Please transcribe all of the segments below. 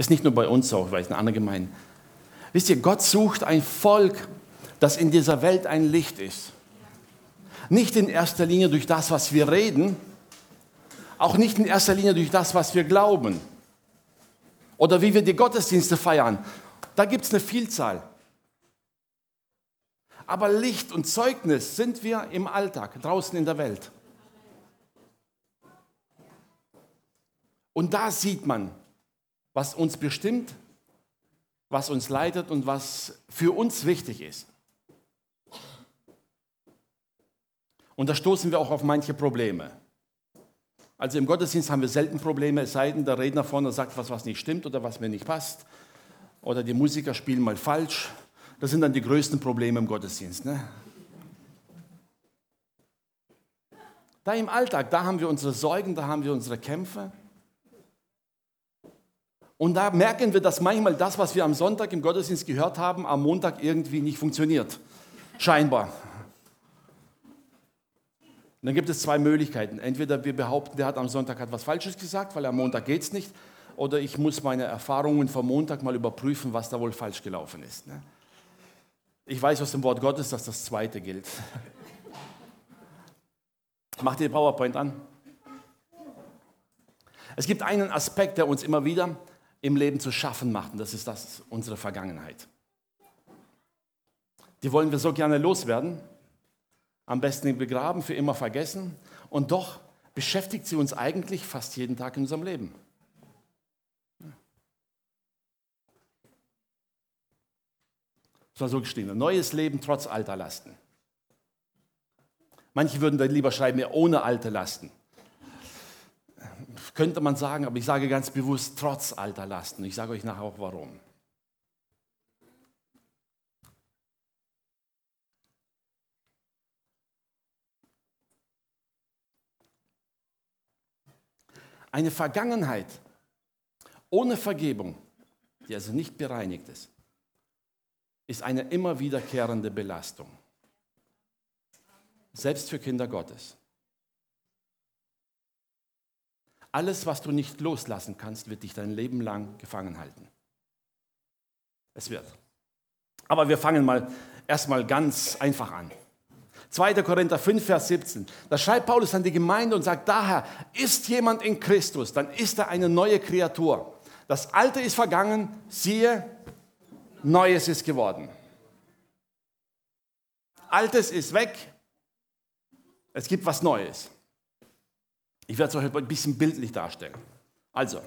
Ist nicht nur bei uns so, weil es in anderen Gemeinden. Wisst ihr, Gott sucht ein Volk, das in dieser Welt ein Licht ist. Nicht in erster Linie durch das, was wir reden, auch nicht in erster Linie durch das, was wir glauben oder wie wir die Gottesdienste feiern. Da gibt es eine Vielzahl. Aber Licht und Zeugnis sind wir im Alltag, draußen in der Welt. Und da sieht man, was uns bestimmt, was uns leitet und was für uns wichtig ist. Und da stoßen wir auch auf manche Probleme. Also im Gottesdienst haben wir selten Probleme, es sei denn, der Redner vorne sagt was, was nicht stimmt oder was mir nicht passt. Oder die Musiker spielen mal falsch. Das sind dann die größten Probleme im Gottesdienst. Ne? Da im Alltag, da haben wir unsere Sorgen, da haben wir unsere Kämpfe. Und da merken wir, dass manchmal das, was wir am Sonntag im Gottesdienst gehört haben, am Montag irgendwie nicht funktioniert. Scheinbar. Und dann gibt es zwei Möglichkeiten. Entweder wir behaupten, der hat am Sonntag etwas Falsches gesagt, weil am Montag geht es nicht. Oder ich muss meine Erfahrungen vom Montag mal überprüfen, was da wohl falsch gelaufen ist. Ne? Ich weiß aus dem Wort Gottes, dass das Zweite gilt. Macht ihr die PowerPoint an? Es gibt einen Aspekt, der uns immer wieder im Leben zu schaffen macht, und das ist das, unsere Vergangenheit. Die wollen wir so gerne loswerden, am besten begraben, für immer vergessen. Und doch beschäftigt sie uns eigentlich fast jeden Tag in unserem Leben. Das war so geschrieben. Neues Leben trotz alter Lasten. Manche würden dann lieber schreiben, ohne alte Lasten. Könnte man sagen, aber ich sage ganz bewusst trotz alter Lasten. Ich sage euch nachher auch warum. Eine Vergangenheit ohne Vergebung, die also nicht bereinigt ist, ist eine immer wiederkehrende Belastung. Selbst für Kinder Gottes. Alles, was du nicht loslassen kannst, wird dich dein Leben lang gefangen halten. Es wird. Aber wir fangen mal erstmal ganz einfach an. 2. Korinther 5, Vers 17. Da schreibt Paulus an die Gemeinde und sagt, daher ist jemand in Christus, dann ist er eine neue Kreatur. Das Alte ist vergangen, siehe, Neues ist geworden. Altes ist weg, es gibt was Neues. Ich werde es euch ein bisschen bildlich darstellen. Also,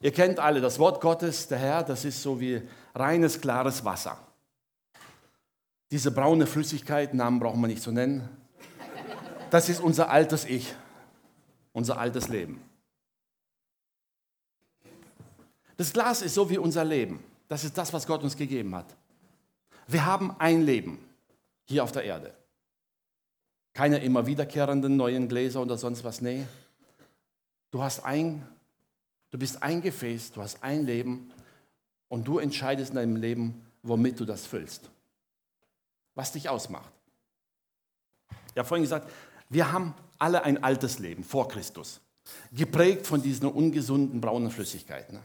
ihr kennt alle das Wort Gottes, der Herr, das ist so wie reines, klares Wasser. Diese braune Flüssigkeit, Namen brauchen wir nicht zu nennen, das ist unser altes Ich, unser altes Leben. Das Glas ist so wie unser Leben. Das ist das, was Gott uns gegeben hat. Wir haben ein Leben hier auf der Erde. Keine immer wiederkehrenden neuen Gläser oder sonst was. Nee. Du hast ein, du bist ein Gefäß, du hast ein Leben und du entscheidest in deinem Leben, womit du das füllst was dich ausmacht. Ich habe vorhin gesagt, wir haben alle ein altes Leben vor Christus, geprägt von diesen ungesunden braunen Flüssigkeiten. Ne?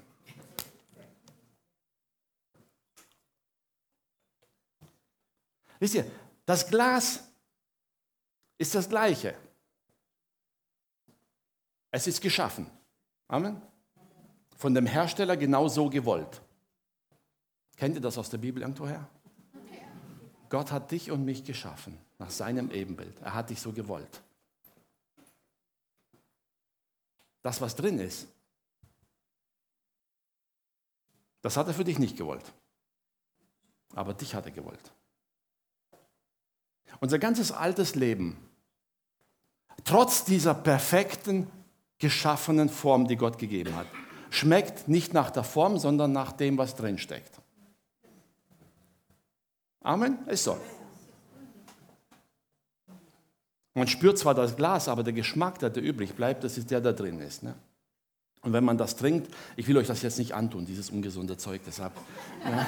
Wisst ihr, das Glas ist das gleiche. Es ist geschaffen. Amen. Von dem Hersteller genau so gewollt. Kennt ihr das aus der Bibel irgendwoher? Gott hat dich und mich geschaffen nach seinem Ebenbild. Er hat dich so gewollt. Das, was drin ist, das hat er für dich nicht gewollt. Aber dich hat er gewollt. Unser ganzes altes Leben, trotz dieser perfekten, geschaffenen Form, die Gott gegeben hat, schmeckt nicht nach der Form, sondern nach dem, was drin steckt. Amen? Ist so. Man spürt zwar das Glas, aber der Geschmack, der da übrig bleibt, das ist der, der drin ist. Ne? Und wenn man das trinkt, ich will euch das jetzt nicht antun, dieses ungesunde Zeug, deshalb. Ne?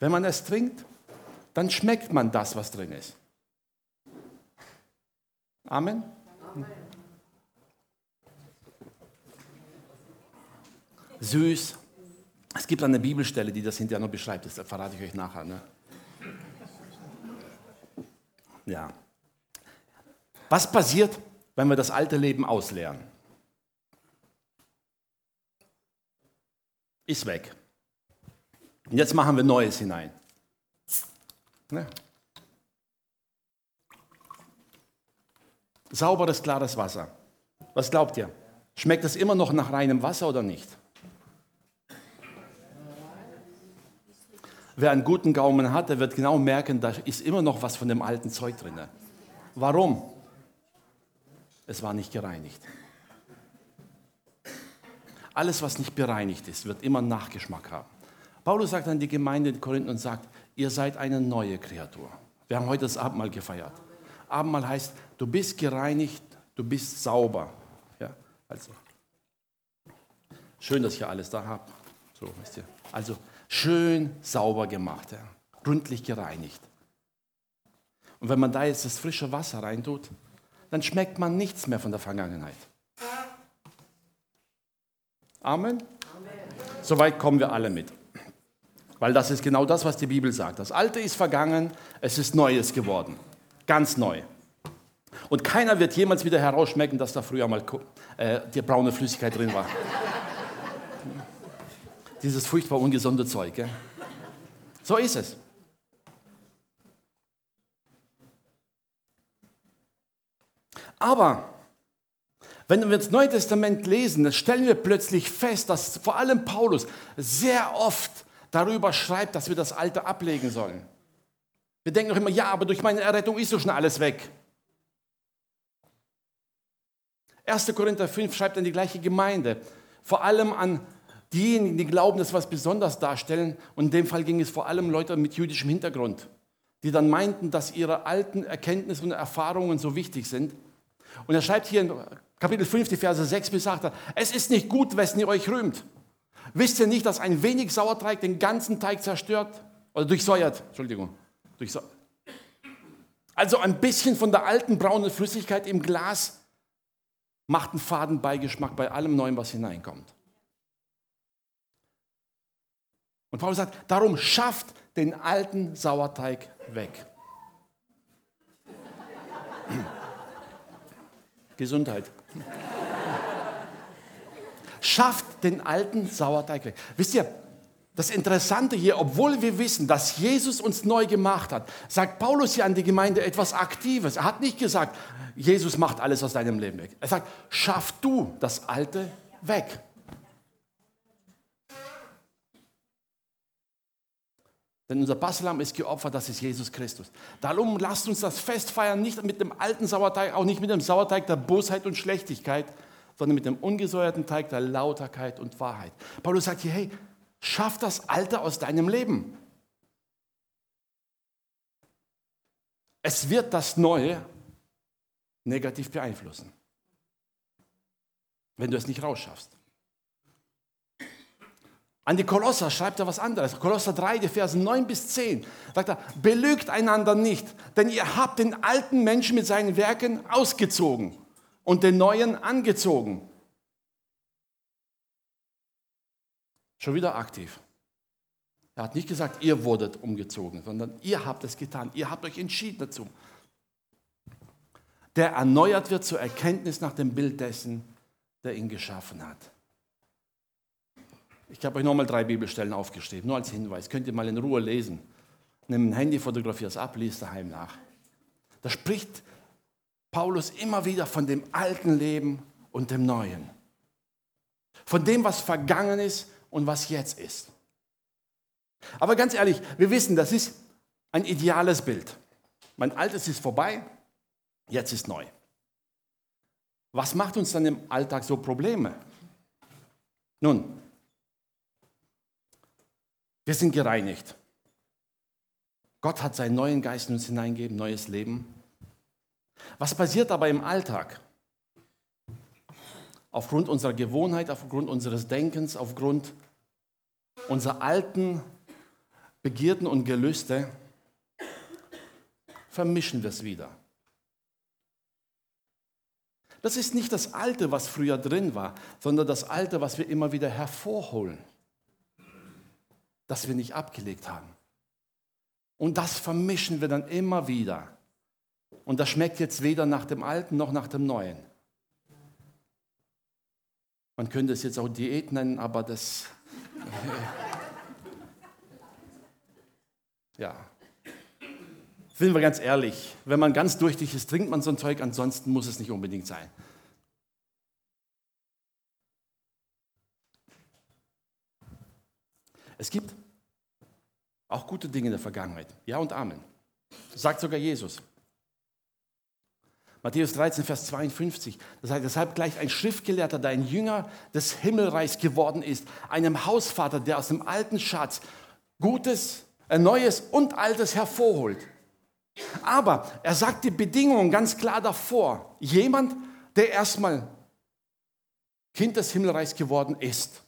Wenn man es trinkt, dann schmeckt man das, was drin ist. Amen? süß. Es gibt eine Bibelstelle, die das hinterher noch beschreibt, das verrate ich euch nachher. Ne? Ja. Was passiert, wenn wir das alte Leben ausleeren? Ist weg. Und jetzt machen wir Neues hinein. Ne? Sauberes, klares Wasser. Was glaubt ihr? Schmeckt es immer noch nach reinem Wasser oder nicht? Wer einen guten Gaumen hat, der wird genau merken, da ist immer noch was von dem alten Zeug drin. Warum? Es war nicht gereinigt. Alles, was nicht bereinigt ist, wird immer Nachgeschmack haben. Paulus sagt an die Gemeinde in Korinth und sagt, ihr seid eine neue Kreatur. Wir haben heute das Abendmahl gefeiert. Abendmahl heißt, du bist gereinigt, du bist sauber. Ja, also, schön, dass ich alles da habe. So, wisst ihr. Also, schön sauber gemacht, ja. gründlich gereinigt. Und wenn man da jetzt das frische Wasser reintut, dann schmeckt man nichts mehr von der Vergangenheit. Amen? Amen. Soweit kommen wir alle mit. Weil das ist genau das, was die Bibel sagt. Das Alte ist vergangen, es ist Neues geworden. Ganz neu. Und keiner wird jemals wieder herausschmecken, dass da früher mal äh, die braune Flüssigkeit drin war. Dieses furchtbar ungesunde Zeug. Gell? So ist es. Aber wenn wir das Neue Testament lesen, dann stellen wir plötzlich fest, dass vor allem Paulus sehr oft darüber schreibt, dass wir das Alte ablegen sollen. Wir denken doch immer, ja, aber durch meine Errettung ist so schnell alles weg. 1. Korinther 5 schreibt an die gleiche Gemeinde, vor allem an diejenigen, die glauben, dass was besonders darstellen. Und in dem Fall ging es vor allem Leute mit jüdischem Hintergrund, die dann meinten, dass ihre alten Erkenntnisse und Erfahrungen so wichtig sind. Und er schreibt hier in Kapitel 5, die Verse 6 bis 8, es ist nicht gut, wessen ihr euch rühmt. Wisst ihr nicht, dass ein wenig Sauerteig den ganzen Teig zerstört? Oder durchsäuert, Entschuldigung. Durchsäuert. Also ein bisschen von der alten braunen Flüssigkeit im Glas macht einen faden Beigeschmack bei allem Neuen, was hineinkommt. Und Paulus sagt, darum schafft den alten Sauerteig weg. Gesundheit schafft den alten Sauerteig weg. Wisst ihr, das Interessante hier, obwohl wir wissen, dass Jesus uns neu gemacht hat, sagt Paulus hier an die Gemeinde etwas Aktives. Er hat nicht gesagt, Jesus macht alles aus deinem Leben weg. Er sagt, schaff du das Alte weg. Denn unser Passalam ist geopfert, das ist Jesus Christus. Darum lasst uns das Fest feiern, nicht mit dem alten Sauerteig, auch nicht mit dem Sauerteig der Bosheit und Schlechtigkeit, sondern mit dem ungesäuerten Teig der Lauterkeit und Wahrheit. Paulus sagt hier, hey, schaff das Alte aus deinem Leben. Es wird das Neue negativ beeinflussen, wenn du es nicht rausschaffst. An die Kolosser schreibt er was anderes. Kolosser 3, die Verse 9 bis 10. Sagt er, belügt einander nicht, denn ihr habt den alten Menschen mit seinen Werken ausgezogen und den neuen angezogen. Schon wieder aktiv. Er hat nicht gesagt, ihr wurdet umgezogen, sondern ihr habt es getan. Ihr habt euch entschieden dazu. Der erneuert wird zur Erkenntnis nach dem Bild dessen, der ihn geschaffen hat. Ich habe euch nochmal drei Bibelstellen aufgeschrieben, nur als Hinweis. Könnt ihr mal in Ruhe lesen. Nimm ein Handy, fotografier es ab, liest daheim nach. Da spricht Paulus immer wieder von dem alten Leben und dem neuen. Von dem, was vergangen ist und was jetzt ist. Aber ganz ehrlich, wir wissen, das ist ein ideales Bild. Mein altes ist vorbei, jetzt ist neu. Was macht uns dann im Alltag so Probleme? Nun, wir sind gereinigt. Gott hat seinen neuen Geist in uns hineingegeben, neues Leben. Was passiert aber im Alltag? Aufgrund unserer Gewohnheit, aufgrund unseres Denkens, aufgrund unserer alten Begierden und Gelüste vermischen wir es wieder. Das ist nicht das Alte, was früher drin war, sondern das Alte, was wir immer wieder hervorholen, das wir nicht abgelegt haben. Und das vermischen wir dann immer wieder. Und das schmeckt jetzt weder nach dem Alten noch nach dem Neuen. Man könnte es jetzt auch Diät nennen, aber das... ja. Sind wir ganz ehrlich, wenn man ganz durchtig ist, trinkt man so ein Zeug, ansonsten muss es nicht unbedingt sein. Es gibt auch gute Dinge in der Vergangenheit. Ja und Amen. Sagt sogar Jesus. Matthäus 13, Vers 52. Das heißt, deshalb gleich ein Schriftgelehrter, der ein Jünger des Himmelreichs geworden ist, einem Hausvater, der aus dem alten Schatz Gutes, äh, Neues und Altes hervorholt. Aber er sagt die Bedingungen ganz klar davor. Jemand, der erstmal Kind des Himmelreichs geworden ist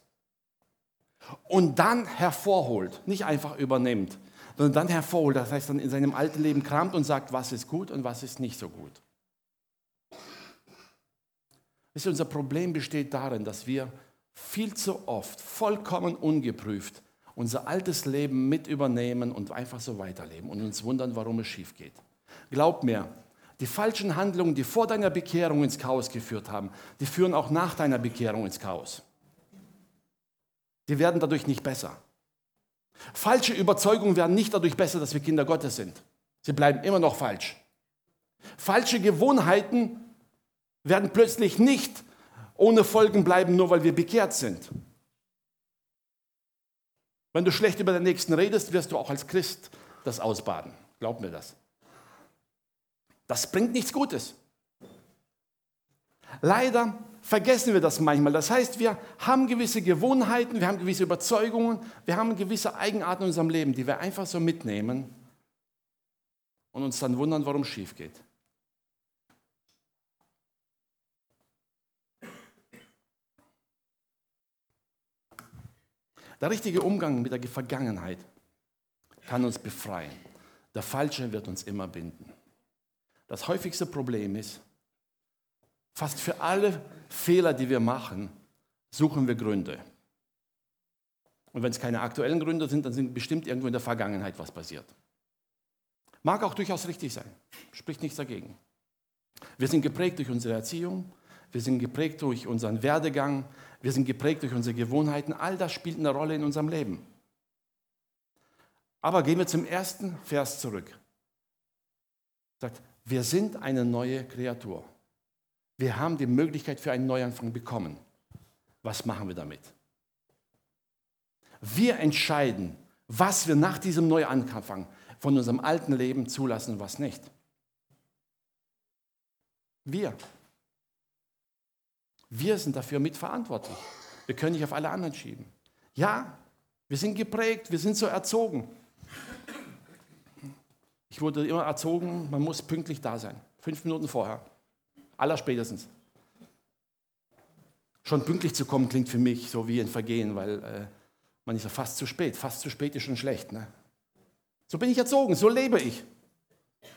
und dann hervorholt, nicht einfach übernimmt, sondern dann hervorholt, das heißt dann in seinem alten Leben kramt und sagt, was ist gut und was ist nicht so gut. Wisst ihr, unser Problem besteht darin, dass wir viel zu oft vollkommen ungeprüft unser altes Leben mit übernehmen und einfach so weiterleben und uns wundern, warum es schief geht. Glaub mir, die falschen Handlungen, die vor deiner Bekehrung ins Chaos geführt haben, die führen auch nach deiner Bekehrung ins Chaos. Die werden dadurch nicht besser. Falsche Überzeugungen werden nicht dadurch besser, dass wir Kinder Gottes sind. Sie bleiben immer noch falsch. Falsche Gewohnheiten werden plötzlich nicht ohne Folgen bleiben, nur weil wir bekehrt sind. Wenn du schlecht über den Nächsten redest, wirst du auch als Christ das ausbaden. Glaub mir das. Das bringt nichts Gutes. Leider vergessen wir das manchmal. Das heißt, wir haben gewisse Gewohnheiten, wir haben gewisse Überzeugungen, wir haben gewisse Eigenarten in unserem Leben, die wir einfach so mitnehmen und uns dann wundern, warum es schief geht. Der richtige Umgang mit der Vergangenheit kann uns befreien. Der falsche wird uns immer binden. Das häufigste Problem ist, fast für alle Fehler, die wir machen, suchen wir Gründe. Und wenn es keine aktuellen Gründe sind, dann sind bestimmt irgendwo in der Vergangenheit was passiert. Mag auch durchaus richtig sein, spricht nichts dagegen. Wir sind geprägt durch unsere Erziehung, wir sind geprägt durch unseren Werdegang, wir sind geprägt durch unsere Gewohnheiten. All das spielt eine Rolle in unserem Leben. Aber gehen wir zum ersten Vers zurück. Sagt, wir sind eine neue Kreatur. Wir haben die Möglichkeit für einen Neuanfang bekommen. Was machen wir damit? Wir entscheiden, was wir nach diesem Neuanfang von unserem alten Leben zulassen und was nicht. Wir. Wir sind dafür mitverantwortlich. Wir können nicht auf alle anderen schieben. Ja, wir sind geprägt, wir sind so erzogen. Ich wurde immer erzogen, man muss pünktlich da sein. Fünf Minuten vorher. Allerspätestens. Schon pünktlich zu kommen klingt für mich so wie ein Vergehen, weil äh, man ist ja fast zu spät. Fast zu spät ist schon schlecht. Ne? So bin ich erzogen, so lebe ich.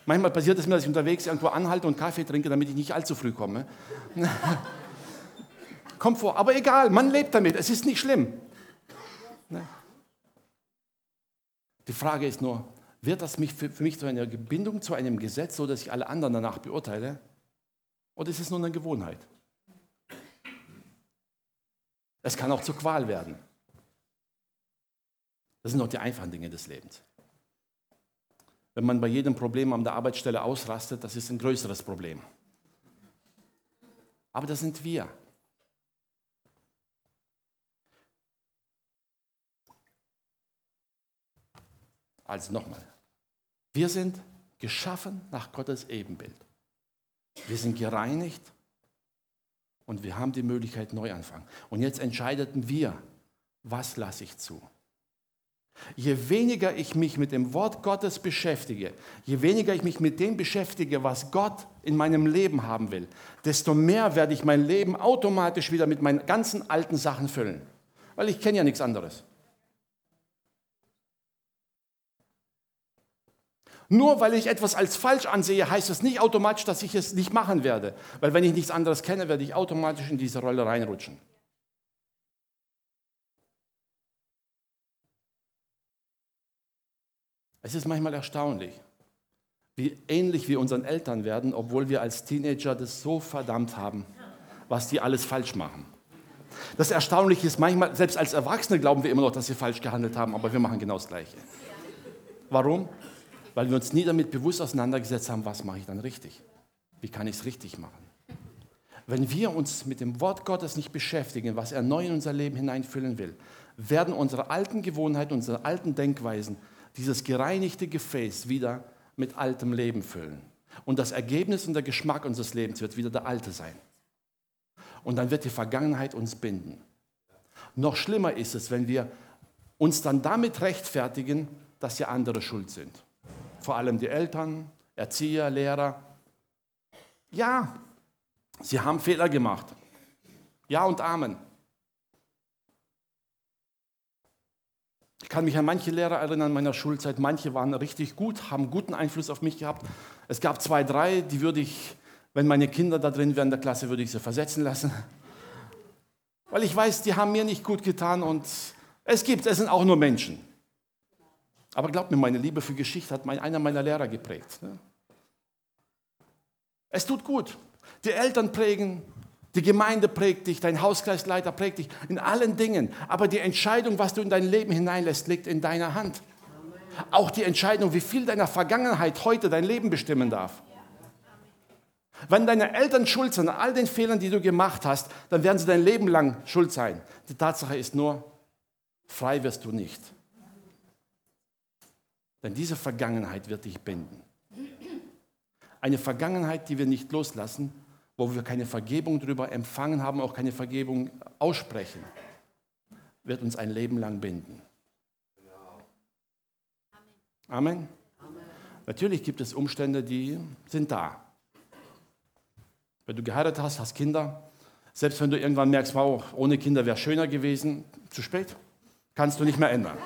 Manchmal passiert es mir, dass ich unterwegs irgendwo anhalte und Kaffee trinke, damit ich nicht allzu früh komme. kommt vor. Aber egal, man lebt damit, es ist nicht schlimm. Ne? Die Frage ist nur, wird das mich für, mich zu einer Bindung zu einem Gesetz, so dass ich alle anderen danach beurteile? Oder ist es nur eine Gewohnheit? Es kann auch zur Qual werden. Das sind doch die einfachen Dinge des Lebens. Wenn man bei jedem Problem an der Arbeitsstelle ausrastet, das ist ein größeres Problem. Aber das sind wir. Also nochmal, wir sind geschaffen nach Gottes Ebenbild. Wir sind gereinigt und wir haben die Möglichkeit Neuanfang. Und jetzt entscheideten wir, was lasse ich zu. Je weniger ich mich mit dem Wort Gottes beschäftige, je weniger ich mich mit dem beschäftige, was Gott in meinem Leben haben will, desto mehr werde ich mein Leben automatisch wieder mit meinen ganzen alten Sachen füllen. Weil ich kenne ja nichts anderes. Nur weil ich etwas als falsch ansehe, heißt das nicht automatisch, dass ich es nicht machen werde. Weil wenn ich nichts anderes kenne, werde ich automatisch in diese Rolle reinrutschen. Es ist manchmal erstaunlich, wie ähnlich wir unseren Eltern werden, obwohl wir als Teenager das so verdammt haben, was die alles falsch machen. Das Erstaunliche ist manchmal, selbst als Erwachsene glauben wir immer noch, dass wir falsch gehandelt haben, aber wir machen genau das Gleiche. Warum? Weil wir uns nie damit bewusst auseinandergesetzt haben, was mache ich dann richtig? Wie kann ich es richtig machen? Wenn wir uns mit dem Wort Gottes nicht beschäftigen, was er neu in unser Leben hineinfüllen will, werden unsere alten Gewohnheiten, unsere alten Denkweisen dieses gereinigte Gefäß wieder mit altem Leben füllen. Und das Ergebnis und der Geschmack unseres Lebens wird wieder der alte sein. Und dann wird die Vergangenheit uns binden. Noch schlimmer ist es, wenn wir uns dann damit rechtfertigen, dass ja andere schuld sind. Vor allem die Eltern, Erzieher, Lehrer. Ja, sie haben Fehler gemacht. Ja und Amen. Ich kann mich an manche Lehrer erinnern meiner Schulzeit. Manche waren richtig gut, haben guten Einfluss auf mich gehabt. Es gab zwei, drei, die würde ich, wenn meine Kinder da drin wären in der Klasse, würde ich sie versetzen lassen. Weil ich weiß, die haben mir nicht gut getan und es gibt, es sind auch nur Menschen. Aber glaubt mir, meine Liebe für Geschichte hat einer meiner Lehrer geprägt. Ne? Es tut gut. Die Eltern prägen, die Gemeinde prägt dich, dein Hauskreisleiter prägt dich in allen Dingen. Aber die Entscheidung, was du in dein Leben hineinlässt, liegt in deiner Hand. Auch die Entscheidung, wie viel deiner Vergangenheit heute dein Leben bestimmen darf. Wenn deine Eltern schuld sind an all den Fehlern, die du gemacht hast, dann werden sie dein Leben lang schuld sein. Die Tatsache ist nur, frei wirst du nicht. Denn diese Vergangenheit wird dich binden. Eine Vergangenheit, die wir nicht loslassen, wo wir keine Vergebung darüber empfangen haben, auch keine Vergebung aussprechen, wird uns ein Leben lang binden. Amen. Natürlich gibt es Umstände, die sind da. Wenn du geheiratet hast, hast Kinder, selbst wenn du irgendwann merkst, wow, ohne Kinder wäre schöner gewesen, zu spät, kannst du nicht mehr ändern.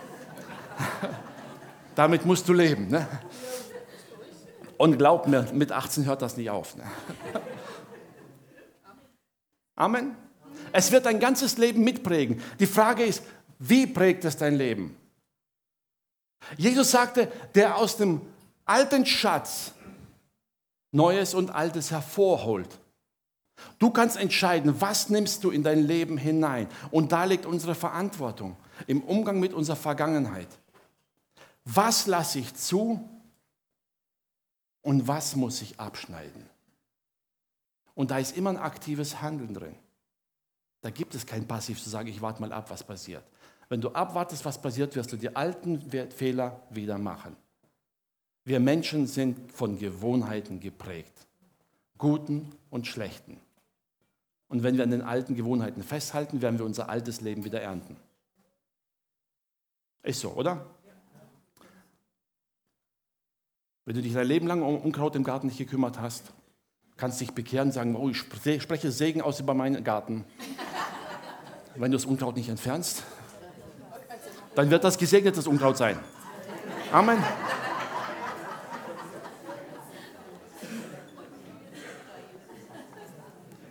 Damit musst du leben. Ne? Und glaub mir, mit 18 hört das nicht auf. Ne? Amen. Es wird dein ganzes Leben mitprägen. Die Frage ist, wie prägt es dein Leben? Jesus sagte, der aus dem alten Schatz Neues und Altes hervorholt. Du kannst entscheiden, was nimmst du in dein Leben hinein. Und da liegt unsere Verantwortung im Umgang mit unserer Vergangenheit. Was lasse ich zu und was muss ich abschneiden? Und da ist immer ein aktives Handeln drin. Da gibt es kein Passiv zu sagen, ich warte mal ab, was passiert. Wenn du abwartest, was passiert, wirst du die alten Fehler wieder machen. Wir Menschen sind von Gewohnheiten geprägt, guten und schlechten. Und wenn wir an den alten Gewohnheiten festhalten, werden wir unser altes Leben wieder ernten. Ist so, oder? Wenn du dich dein Leben lang um Unkraut im Garten nicht gekümmert hast, kannst dich bekehren und sagen, oh, ich spreche Segen aus über meinen Garten. Wenn du das Unkraut nicht entfernst, dann wird das gesegnetes Unkraut sein. Amen.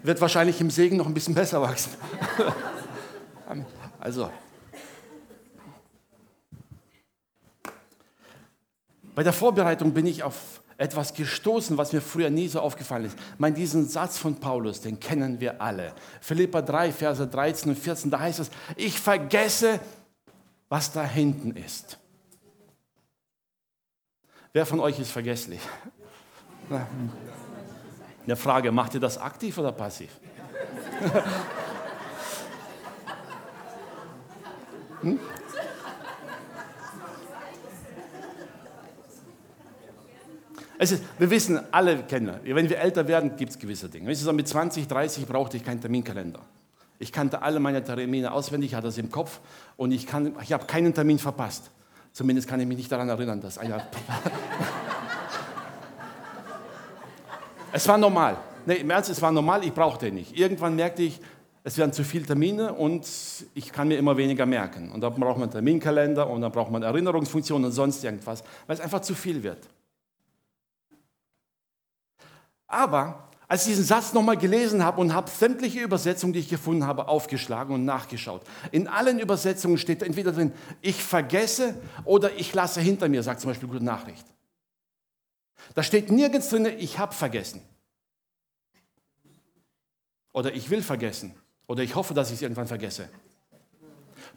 Wird wahrscheinlich im Segen noch ein bisschen besser wachsen. also. Bei der Vorbereitung bin ich auf etwas gestoßen, was mir früher nie so aufgefallen ist. Ich meine, diesen Satz von Paulus, den kennen wir alle. Philippa 3, Verse 13 und 14, da heißt es, ich vergesse, was da hinten ist. Wer von euch ist vergesslich? Eine Frage, macht ihr das aktiv oder passiv? hm? Ist, wir wissen, alle kennen, wenn wir älter werden, gibt es gewisse Dinge. So mit 20, 30 brauchte ich keinen Terminkalender. Ich kannte alle meine Termine auswendig, hatte das im Kopf und ich, ich habe keinen Termin verpasst. Zumindest kann ich mich nicht daran erinnern, dass einer. es war normal. Nee, im Ernst, es war normal, ich brauchte ihn nicht. Irgendwann merkte ich, es werden zu viele Termine und ich kann mir immer weniger merken. Und dann braucht man einen Terminkalender und dann braucht man Erinnerungsfunktionen und sonst irgendwas, weil es einfach zu viel wird. Aber als ich diesen Satz nochmal gelesen habe und habe sämtliche Übersetzungen, die ich gefunden habe, aufgeschlagen und nachgeschaut. In allen Übersetzungen steht entweder drin, ich vergesse oder ich lasse hinter mir, sagt zum Beispiel Gute Nachricht. Da steht nirgends drin, ich habe vergessen. Oder ich will vergessen. Oder ich hoffe, dass ich es irgendwann vergesse.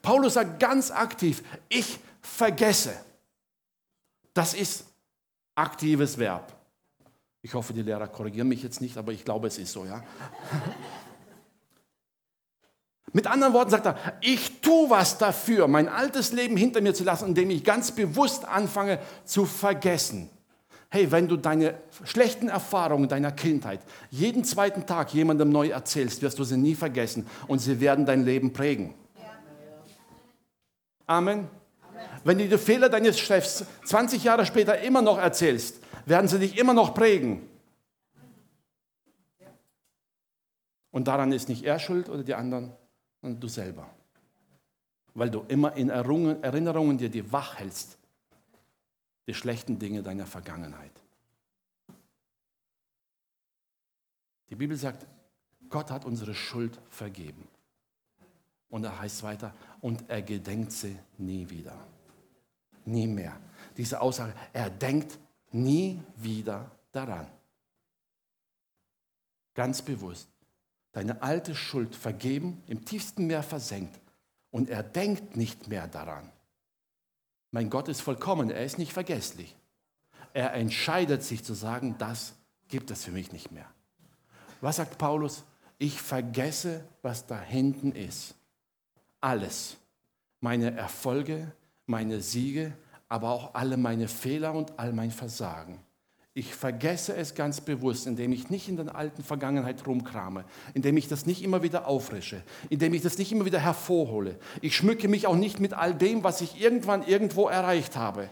Paulus sagt ganz aktiv, ich vergesse. Das ist aktives Verb. Ich hoffe, die Lehrer korrigieren mich jetzt nicht, aber ich glaube, es ist so, ja. Mit anderen Worten sagt er, ich tue was dafür, mein altes Leben hinter mir zu lassen, indem ich ganz bewusst anfange zu vergessen. Hey, wenn du deine schlechten Erfahrungen deiner Kindheit jeden zweiten Tag jemandem neu erzählst, wirst du sie nie vergessen und sie werden dein Leben prägen. Amen. Wenn du die Fehler deines Chefs 20 Jahre später immer noch erzählst, werden sie dich immer noch prägen. Und daran ist nicht er schuld oder die anderen, sondern du selber. Weil du immer in Erinnerungen dir die wach hältst, die schlechten Dinge deiner Vergangenheit. Die Bibel sagt, Gott hat unsere Schuld vergeben. Und er heißt weiter, und er gedenkt sie nie wieder. Nie mehr. Diese Aussage, er denkt nie wieder daran. Ganz bewusst. Deine alte Schuld vergeben, im tiefsten Meer versenkt und er denkt nicht mehr daran. Mein Gott ist vollkommen, er ist nicht vergesslich. Er entscheidet sich zu sagen, das gibt es für mich nicht mehr. Was sagt Paulus? Ich vergesse, was da hinten ist. Alles. Meine Erfolge, meine Siege, aber auch alle meine Fehler und all mein Versagen. Ich vergesse es ganz bewusst, indem ich nicht in der alten Vergangenheit rumkrame, indem ich das nicht immer wieder auffrische, indem ich das nicht immer wieder hervorhole. Ich schmücke mich auch nicht mit all dem, was ich irgendwann irgendwo erreicht habe.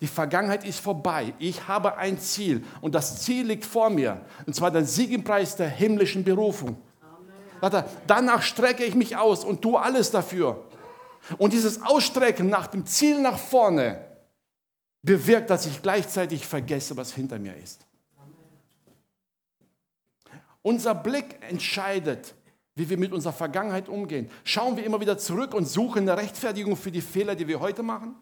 Die Vergangenheit ist vorbei. Ich habe ein Ziel und das Ziel liegt vor mir, und zwar der Sieg im Preis der himmlischen Berufung. Amen. Danach strecke ich mich aus und tue alles dafür. Und dieses Ausstrecken nach dem Ziel nach vorne, bewirkt, dass ich gleichzeitig vergesse, was hinter mir ist. Unser Blick entscheidet, wie wir mit unserer Vergangenheit umgehen. Schauen wir immer wieder zurück und suchen eine Rechtfertigung für die Fehler, die wir heute machen,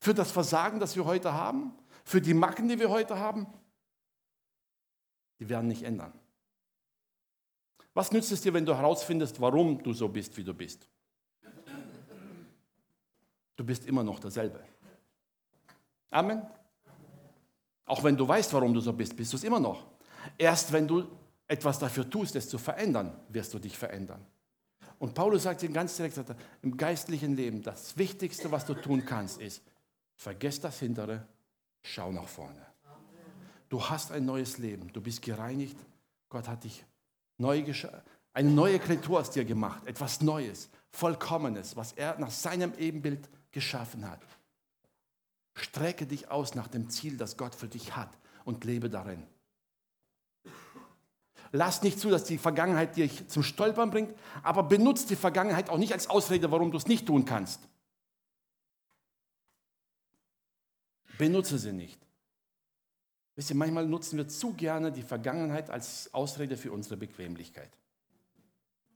für das Versagen, das wir heute haben, für die Macken, die wir heute haben. Die werden nicht ändern. Was nützt es dir, wenn du herausfindest, warum du so bist, wie du bist? Du bist immer noch derselbe. Amen. Auch wenn du weißt, warum du so bist, bist du es immer noch. Erst wenn du etwas dafür tust, es zu verändern, wirst du dich verändern. Und Paulus sagt ihm ganz direkt, im geistlichen Leben, das Wichtigste, was du tun kannst, ist, vergiss das Hintere, schau nach vorne. Du hast ein neues Leben, du bist gereinigt, Gott hat dich neu eine neue Kreatur aus dir gemacht, etwas Neues, Vollkommenes, was er nach seinem Ebenbild geschaffen hat. Strecke dich aus nach dem Ziel, das Gott für dich hat und lebe darin. Lass nicht zu, dass die Vergangenheit dich zum Stolpern bringt, aber benutze die Vergangenheit auch nicht als Ausrede, warum du es nicht tun kannst. Benutze sie nicht. Wisst ihr, manchmal nutzen wir zu gerne die Vergangenheit als Ausrede für unsere Bequemlichkeit,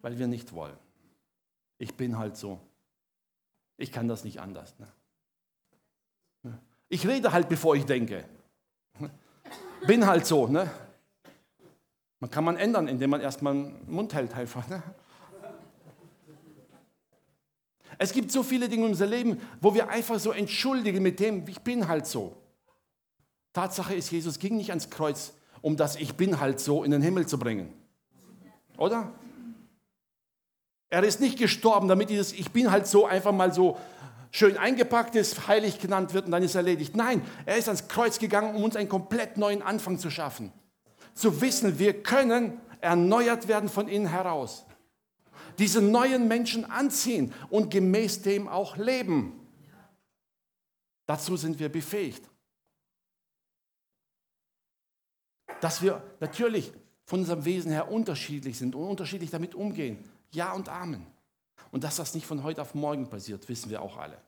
weil wir nicht wollen. Ich bin halt so. Ich kann das nicht anders. Ne? Ich rede halt, bevor ich denke. Bin halt so. Ne? Man kann man ändern, indem man erstmal den Mund hält einfach. Ne? Es gibt so viele Dinge in unserem Leben, wo wir einfach so entschuldigen mit dem, ich bin halt so. Tatsache ist, Jesus ging nicht ans Kreuz, um das Ich bin halt so in den Himmel zu bringen. Oder? Er ist nicht gestorben, damit dieses Ich bin halt so einfach mal so schön eingepackt ist, heilig genannt wird und dann ist erledigt. Nein, er ist ans Kreuz gegangen, um uns einen komplett neuen Anfang zu schaffen. Zu wissen, wir können erneuert werden von innen heraus. Diese neuen Menschen anziehen und gemäß dem auch leben. Dazu sind wir befähigt. Dass wir natürlich von unserem Wesen her unterschiedlich sind und unterschiedlich damit umgehen. Ja und Amen. Und dass das nicht von heute auf morgen passiert, wissen wir auch alle.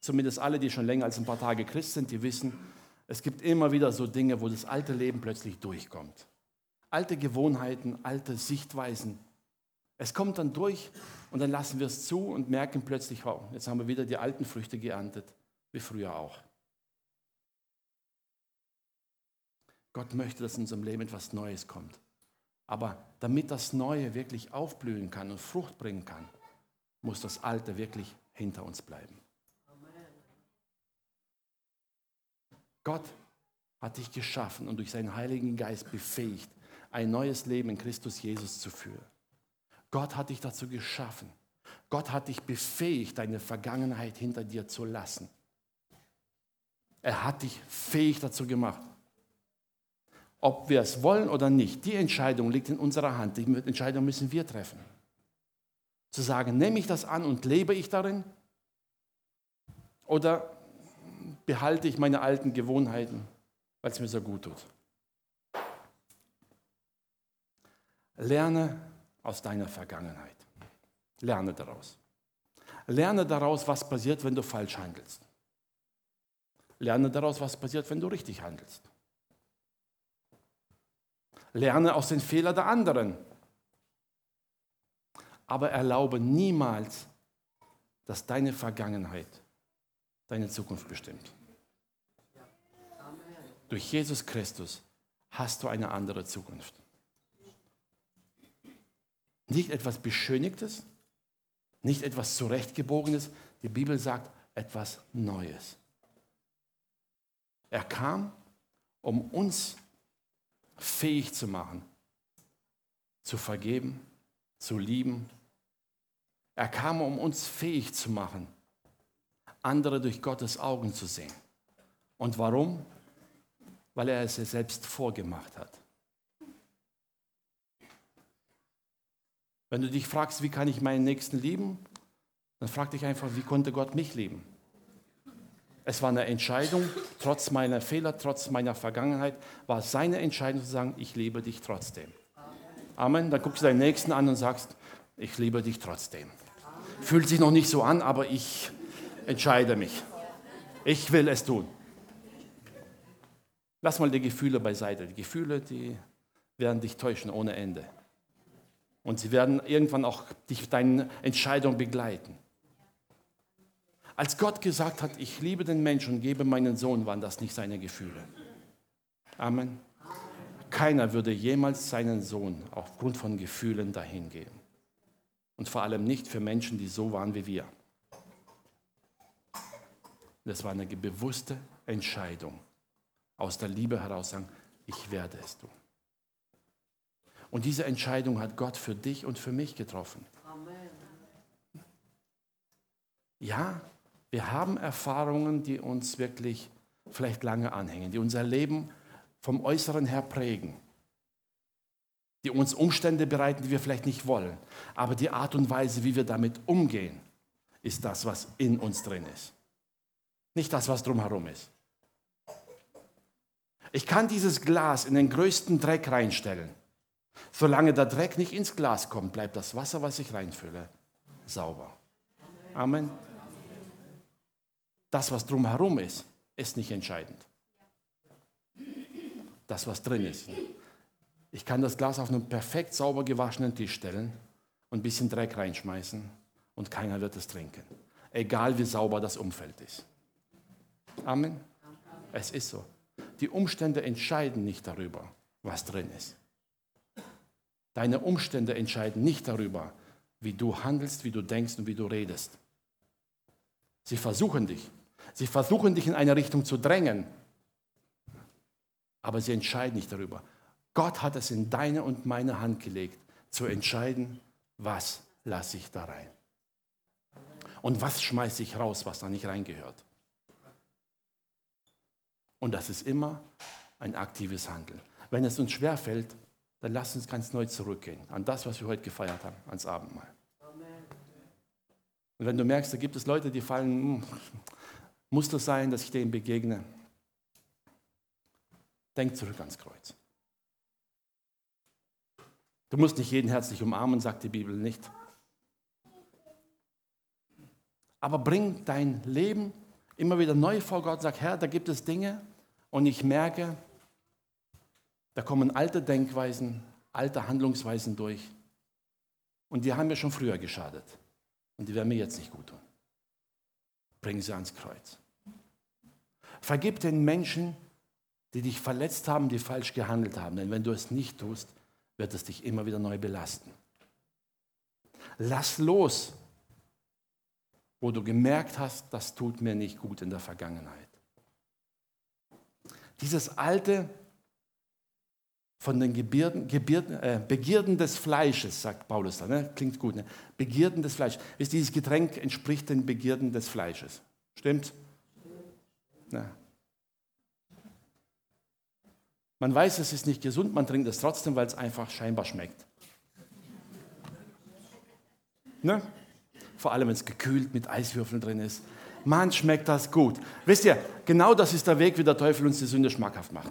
Zumindest alle, die schon länger als ein paar Tage Christ sind, die wissen, Es gibt immer wieder so Dinge, wo das alte Leben plötzlich durchkommt. Alte Gewohnheiten, alte Sichtweisen. Es kommt dann durch und dann lassen wir es zu und merken plötzlich, oh, jetzt haben wir wieder die alten Früchte geerntet, wie früher auch. Gott möchte, dass in unserem Leben etwas Neues kommt. Aber damit das Neue wirklich aufblühen kann und Frucht bringen kann, muss das Alte wirklich hinter uns bleiben. Gott hat dich geschaffen und durch seinen Heiligen Geist befähigt, ein neues Leben in Christus Jesus zu führen. Gott hat dich dazu geschaffen. Gott hat dich befähigt, deine Vergangenheit hinter dir zu lassen. Er hat dich fähig dazu gemacht. Ob wir es wollen oder nicht, die Entscheidung liegt in unserer Hand. Die Entscheidung müssen wir treffen. Zu sagen, nehme ich das an und lebe ich darin? Oder behalte ich meine alten Gewohnheiten, weil es mir so gut tut? Lerne aus deiner Vergangenheit. Lerne daraus. Lerne daraus, was passiert, wenn du falsch handelst. Lerne daraus, was passiert, wenn du richtig handelst. Lerne aus den Fehlern der anderen. Aber erlaube niemals, dass deine Vergangenheit deine Zukunft bestimmt. Durch Jesus Christus hast du eine andere Zukunft. Nicht etwas Beschönigtes, nicht etwas Zurechtgebogenes. Die Bibel sagt etwas Neues. Er kam, um uns fähig zu machen, zu vergeben, zu lieben. Er kam, um uns fähig zu machen, andere durch Gottes Augen zu sehen. Und warum? Weil er es selbst vorgemacht hat. Wenn du dich fragst, wie kann ich meinen Nächsten lieben, dann frag dich einfach, wie konnte Gott mich lieben? Es war eine Entscheidung, trotz meiner Fehler, trotz meiner Vergangenheit, war es seine Entscheidung zu sagen, ich liebe dich trotzdem. Amen. Dann guckst du deinen Nächsten an und sagst, ich liebe dich trotzdem. Fühlt sich noch nicht so an, aber ich entscheide mich. Ich will es tun. Lass mal die Gefühle beiseite. Die Gefühle, die werden dich täuschen ohne Ende. Und sie werden irgendwann auch dich deine Entscheidung begleiten. Als Gott gesagt hat, ich liebe den Menschen und gebe meinen Sohn, waren das nicht seine Gefühle. Amen. Keiner würde jemals seinen Sohn aufgrund von Gefühlen dahingeben. Und vor allem nicht für Menschen, die so waren wie wir. Das war eine bewusste Entscheidung. Aus der Liebe heraus sagen, ich werde es tun. Und diese Entscheidung hat Gott für dich und für mich getroffen. Ja, wir haben Erfahrungen, die uns wirklich vielleicht lange anhängen, die unser Leben vom Äußeren her prägen, die uns Umstände bereiten, die wir vielleicht nicht wollen. Aber die Art und Weise, wie wir damit umgehen, ist das, was in uns drin ist. Nicht das, was drumherum ist. Ich kann dieses Glas in den größten Dreck reinstellen. Solange der Dreck nicht ins Glas kommt, bleibt das Wasser, was ich reinfülle, sauber. Amen. Das, was drumherum ist, ist nicht entscheidend. Das, was drin ist. Ich kann das Glas auf einen perfekt sauber gewaschenen Tisch stellen und ein bisschen Dreck reinschmeißen und keiner wird es trinken. Egal wie sauber das Umfeld ist. Amen. Es ist so. Die Umstände entscheiden nicht darüber, was drin ist. Deine Umstände entscheiden nicht darüber, wie du handelst, wie du denkst und wie du redest. Sie versuchen dich, Sie versuchen dich in eine Richtung zu drängen, aber sie entscheiden nicht darüber. Gott hat es in deine und meine Hand gelegt, zu entscheiden, was lasse ich da rein. Und was schmeiße ich raus, was da nicht reingehört. Und das ist immer ein aktives Handeln. Wenn es uns schwerfällt, dann lass uns ganz neu zurückgehen an das, was wir heute gefeiert haben, ans Abendmahl. Und wenn du merkst, da gibt es Leute, die fallen, hm, muss das sein, dass ich dem begegne? Denk zurück ans Kreuz. Du musst nicht jeden herzlich umarmen, sagt die Bibel nicht. Aber bring dein Leben immer wieder neu vor Gott. Sag, Herr, da gibt es Dinge, und ich merke, da kommen alte Denkweisen, alte Handlungsweisen durch. Und die haben mir schon früher geschadet. Und die werden mir jetzt nicht gut tun. Bring sie ans Kreuz. Vergib den Menschen, die dich verletzt haben, die falsch gehandelt haben. Denn wenn du es nicht tust, wird es dich immer wieder neu belasten. Lass los, wo du gemerkt hast, das tut mir nicht gut in der Vergangenheit. Dieses alte, von den Gebirden, Gebirden, äh, Begierden des Fleisches, sagt Paulus da, ne? klingt gut. Ne? Begierden des Fleisches. Ist dieses Getränk entspricht den Begierden des Fleisches. Stimmt? Ja. Man weiß, es ist nicht gesund, man trinkt es trotzdem, weil es einfach scheinbar schmeckt. Ne? Vor allem, wenn es gekühlt mit Eiswürfeln drin ist. Man schmeckt das gut. Wisst ihr, genau das ist der Weg, wie der Teufel uns die Sünde schmackhaft macht.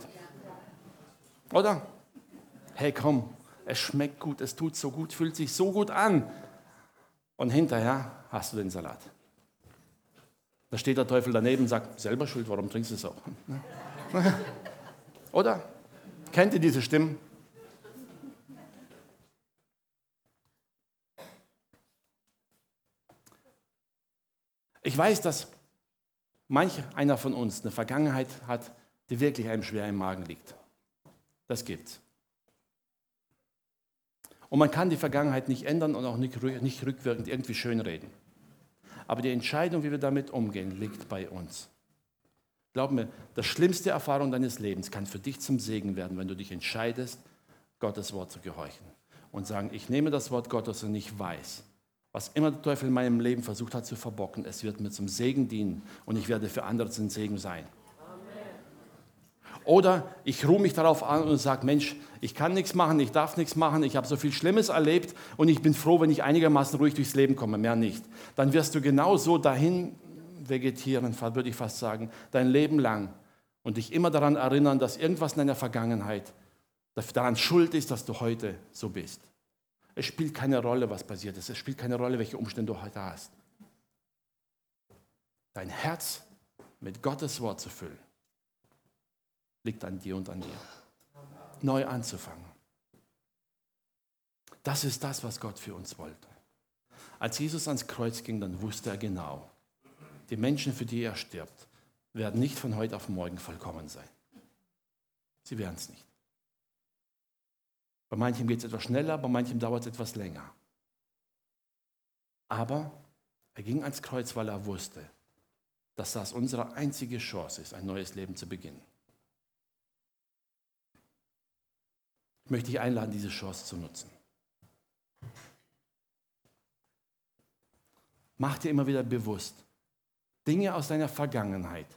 Oder? Hey, komm, es schmeckt gut, es tut so gut, fühlt sich so gut an. Und hinterher hast du den Salat. Da steht der Teufel daneben und sagt, selber schuld, warum trinkst du es auch? Oder? Kennt ihr diese Stimmen? Ich weiß, dass manch einer von uns eine Vergangenheit hat, die wirklich einem schwer im Magen liegt. Das gibt's. Und man kann die Vergangenheit nicht ändern und auch nicht, nicht rückwirkend irgendwie schönreden. Aber die Entscheidung, wie wir damit umgehen, liegt bei uns. Glaub mir, das schlimmste Erfahrung deines Lebens kann für dich zum Segen werden, wenn du dich entscheidest, Gottes Wort zu gehorchen und sagen, ich nehme das Wort Gottes und ich weiß, was immer der Teufel in meinem Leben versucht hat zu verbocken, es wird mir zum Segen dienen und ich werde für andere zum Segen sein. Oder ich ruhe mich darauf an und sage, Mensch, ich kann nichts machen, ich darf nichts machen, ich habe so viel Schlimmes erlebt und ich bin froh, wenn ich einigermaßen ruhig durchs Leben komme, mehr nicht. Dann wirst du genauso dahin vegetieren, würde ich fast sagen, dein Leben lang und dich immer daran erinnern, dass irgendwas in deiner Vergangenheit daran schuld ist, dass du heute so bist. Es spielt keine Rolle, was passiert ist. Es spielt keine Rolle, welche Umstände du heute hast. Dein Herz mit Gottes Wort zu füllen, liegt an dir und an dir. Neu anzufangen. Das ist das, was Gott für uns wollte. Als Jesus ans Kreuz ging, dann wusste er genau, die Menschen, für die er stirbt, werden nicht von heute auf morgen vollkommen sein. Sie werden es nicht. Bei manchem geht es etwas schneller, bei manchem dauert es etwas länger. Aber er ging ans Kreuz, weil er wusste, dass das unsere einzige Chance ist, ein neues Leben zu beginnen. Ich möchte dich einladen, diese Chance zu nutzen. Mach dir immer wieder bewusst, Dinge aus deiner Vergangenheit,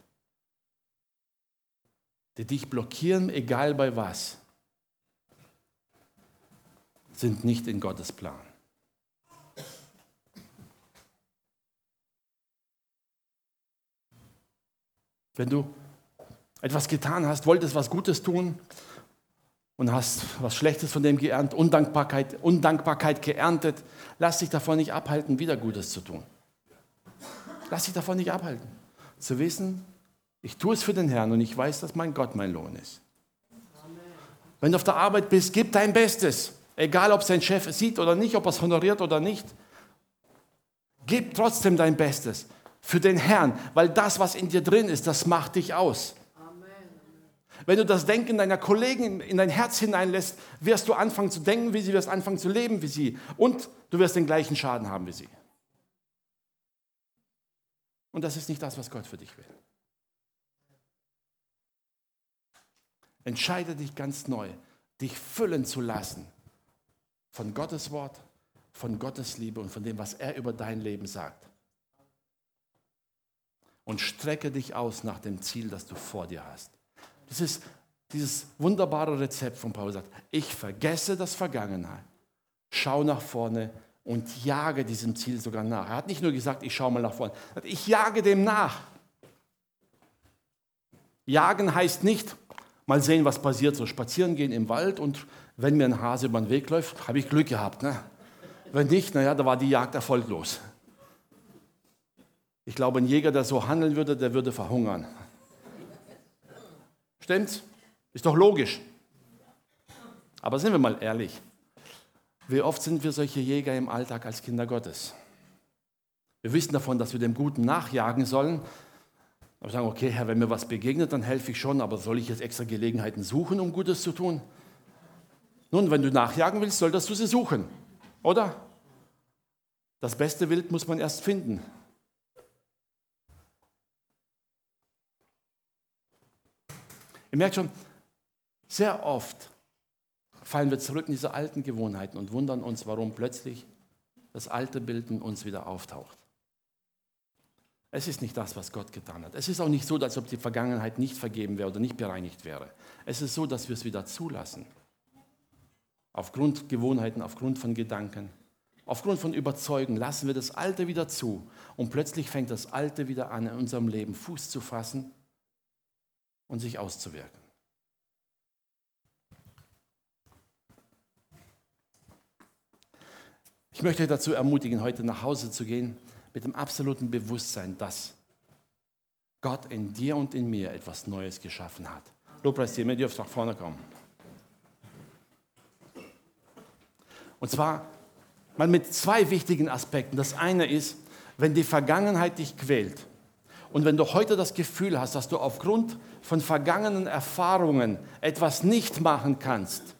die dich blockieren, egal bei was, sind nicht in Gottes Plan. Wenn du etwas getan hast, wolltest was Gutes tun und hast was Schlechtes von dem geerntet, Undankbarkeit, Undankbarkeit geerntet, lass dich davon nicht abhalten, wieder Gutes zu tun. Lass dich davon nicht abhalten. Zu wissen, ich tue es für den Herrn und ich weiß, dass mein Gott mein Lohn ist. Wenn du auf der Arbeit bist, gib dein Bestes. Egal, ob sein Chef es sieht oder nicht, ob er es honoriert oder nicht. Gib trotzdem dein Bestes für den Herrn, weil das, was in dir drin ist, das macht dich aus. Wenn du das Denken deiner Kollegen in dein Herz hineinlässt, wirst du anfangen zu denken wie sie, wirst anfangen zu leben wie sie und du wirst den gleichen Schaden haben wie sie. Und das ist nicht das, was Gott für dich will. Entscheide dich ganz neu, dich füllen zu lassen von Gottes Wort, von Gottes Liebe und von dem, was er über dein Leben sagt. Und strecke dich aus nach dem Ziel, das du vor dir hast. Das ist dieses wunderbare Rezept von Paulus. Sagt, ich vergesse das Vergangene, schau nach vorne und jage diesem Ziel sogar nach. Er hat nicht nur gesagt, ich schaue mal nach vorne, ich jage dem nach. Jagen heißt nicht, mal sehen, was passiert, so spazieren gehen im Wald und wenn mir ein Hase über den Weg läuft, habe ich Glück gehabt. Ne? Wenn nicht, naja, da war die Jagd erfolglos. Ich glaube, ein Jäger, der so handeln würde, der würde verhungern. Stimmt's? Ist doch logisch. Aber sind wir mal ehrlich. Wie oft sind wir solche Jäger im Alltag als Kinder Gottes? Wir wissen davon, dass wir dem Guten nachjagen sollen. Aber sagen, okay, Herr, wenn mir was begegnet, dann helfe ich schon, aber soll ich jetzt extra Gelegenheiten suchen, um Gutes zu tun? Nun, wenn du nachjagen willst, solltest du sie suchen, oder? Das beste Wild muss man erst finden. Ihr merkt schon, sehr oft fallen wir zurück in diese alten Gewohnheiten und wundern uns, warum plötzlich das alte Bild in uns wieder auftaucht. Es ist nicht das, was Gott getan hat. Es ist auch nicht so, als ob die Vergangenheit nicht vergeben wäre oder nicht bereinigt wäre. Es ist so, dass wir es wieder zulassen. Aufgrund Gewohnheiten, aufgrund von Gedanken, aufgrund von Überzeugen lassen wir das Alte wieder zu. Und plötzlich fängt das Alte wieder an, in unserem Leben Fuß zu fassen und sich auszuwirken. Ich möchte dazu ermutigen, heute nach Hause zu gehen mit dem absoluten Bewusstsein, dass Gott in dir und in mir etwas Neues geschaffen hat. Lobpreisteam, ihr dürft nach vorne kommen. Und zwar mal mit zwei wichtigen Aspekten. Das eine ist, wenn die Vergangenheit dich quält und wenn du heute das Gefühl hast, dass du aufgrund von vergangenen Erfahrungen etwas nicht machen kannst,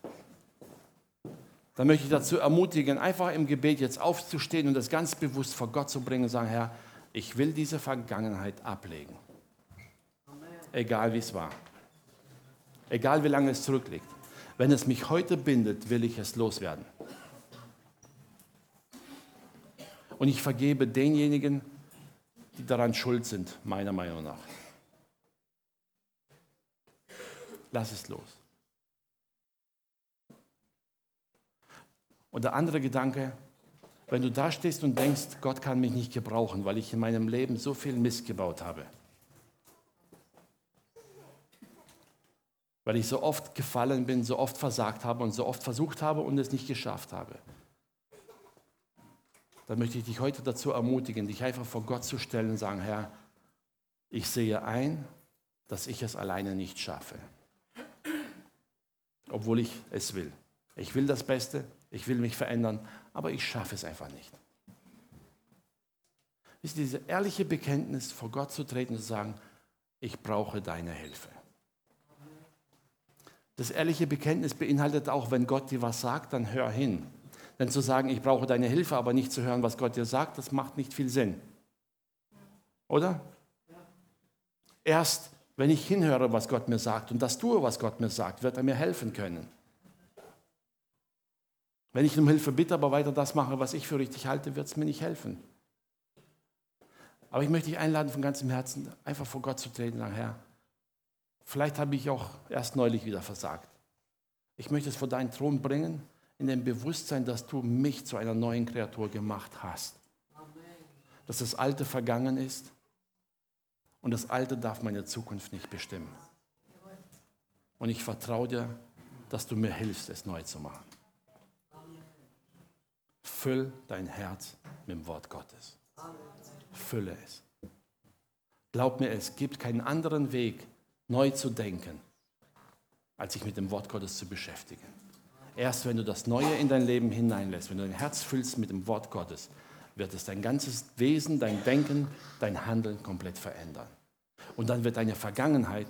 dann möchte ich dazu ermutigen, einfach im Gebet jetzt aufzustehen und das ganz bewusst vor Gott zu bringen und sagen, Herr, ich will diese Vergangenheit ablegen. Egal wie es war. Egal wie lange es zurückliegt. Wenn es mich heute bindet, will ich es loswerden. Und ich vergebe denjenigen, die daran schuld sind, meiner Meinung nach. Lass es los. Und der andere Gedanke, wenn du da stehst und denkst, Gott kann mich nicht gebrauchen, weil ich in meinem Leben so viel Mist gebaut habe. Weil ich so oft gefallen bin, so oft versagt habe und so oft versucht habe und es nicht geschafft habe. Dann möchte ich dich heute dazu ermutigen, dich einfach vor Gott zu stellen und sagen, Herr, ich sehe ein, dass ich es alleine nicht schaffe. Obwohl ich es will. Ich will das Beste, ich will mich verändern, aber ich schaffe es einfach nicht. Ist diese ehrliche Bekenntnis vor Gott zu treten und zu sagen, ich brauche deine Hilfe. Das ehrliche Bekenntnis beinhaltet auch, wenn Gott dir was sagt, dann hör hin. Denn zu sagen, ich brauche deine Hilfe, aber nicht zu hören, was Gott dir sagt, das macht nicht viel Sinn. Oder? Erst wenn ich hinhöre, was Gott mir sagt und das tue, was Gott mir sagt, wird er mir helfen können. Wenn ich um Hilfe bitte, aber weiter das mache, was ich für richtig halte, wird es mir nicht helfen. Aber ich möchte dich einladen, von ganzem Herzen einfach vor Gott zu treten sagen, Herr, vielleicht habe ich auch erst neulich wieder versagt. Ich möchte es vor deinen Thron bringen, in dem Bewusstsein, dass du mich zu einer neuen Kreatur gemacht hast. Dass das Alte vergangen ist und das Alte darf meine Zukunft nicht bestimmen. Und ich vertraue dir, dass du mir hilfst, es neu zu machen. Füll dein Herz mit dem Wort Gottes. Fülle es. Glaub mir, es gibt keinen anderen Weg, neu zu denken, als sich mit dem Wort Gottes zu beschäftigen. Erst wenn du das Neue in dein Leben hineinlässt, wenn du dein Herz füllst mit dem Wort Gottes, wird es dein ganzes Wesen, dein Denken, dein Handeln komplett verändern. Und dann wird deine Vergangenheit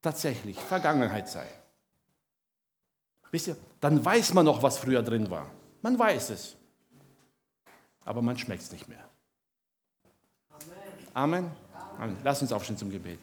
tatsächlich Vergangenheit sein. Wisst ihr, dann weiß man noch, was früher drin war. Man weiß es aber man schmeckt es nicht mehr. Amen. Amen. Lass uns aufstehen zum Gebet.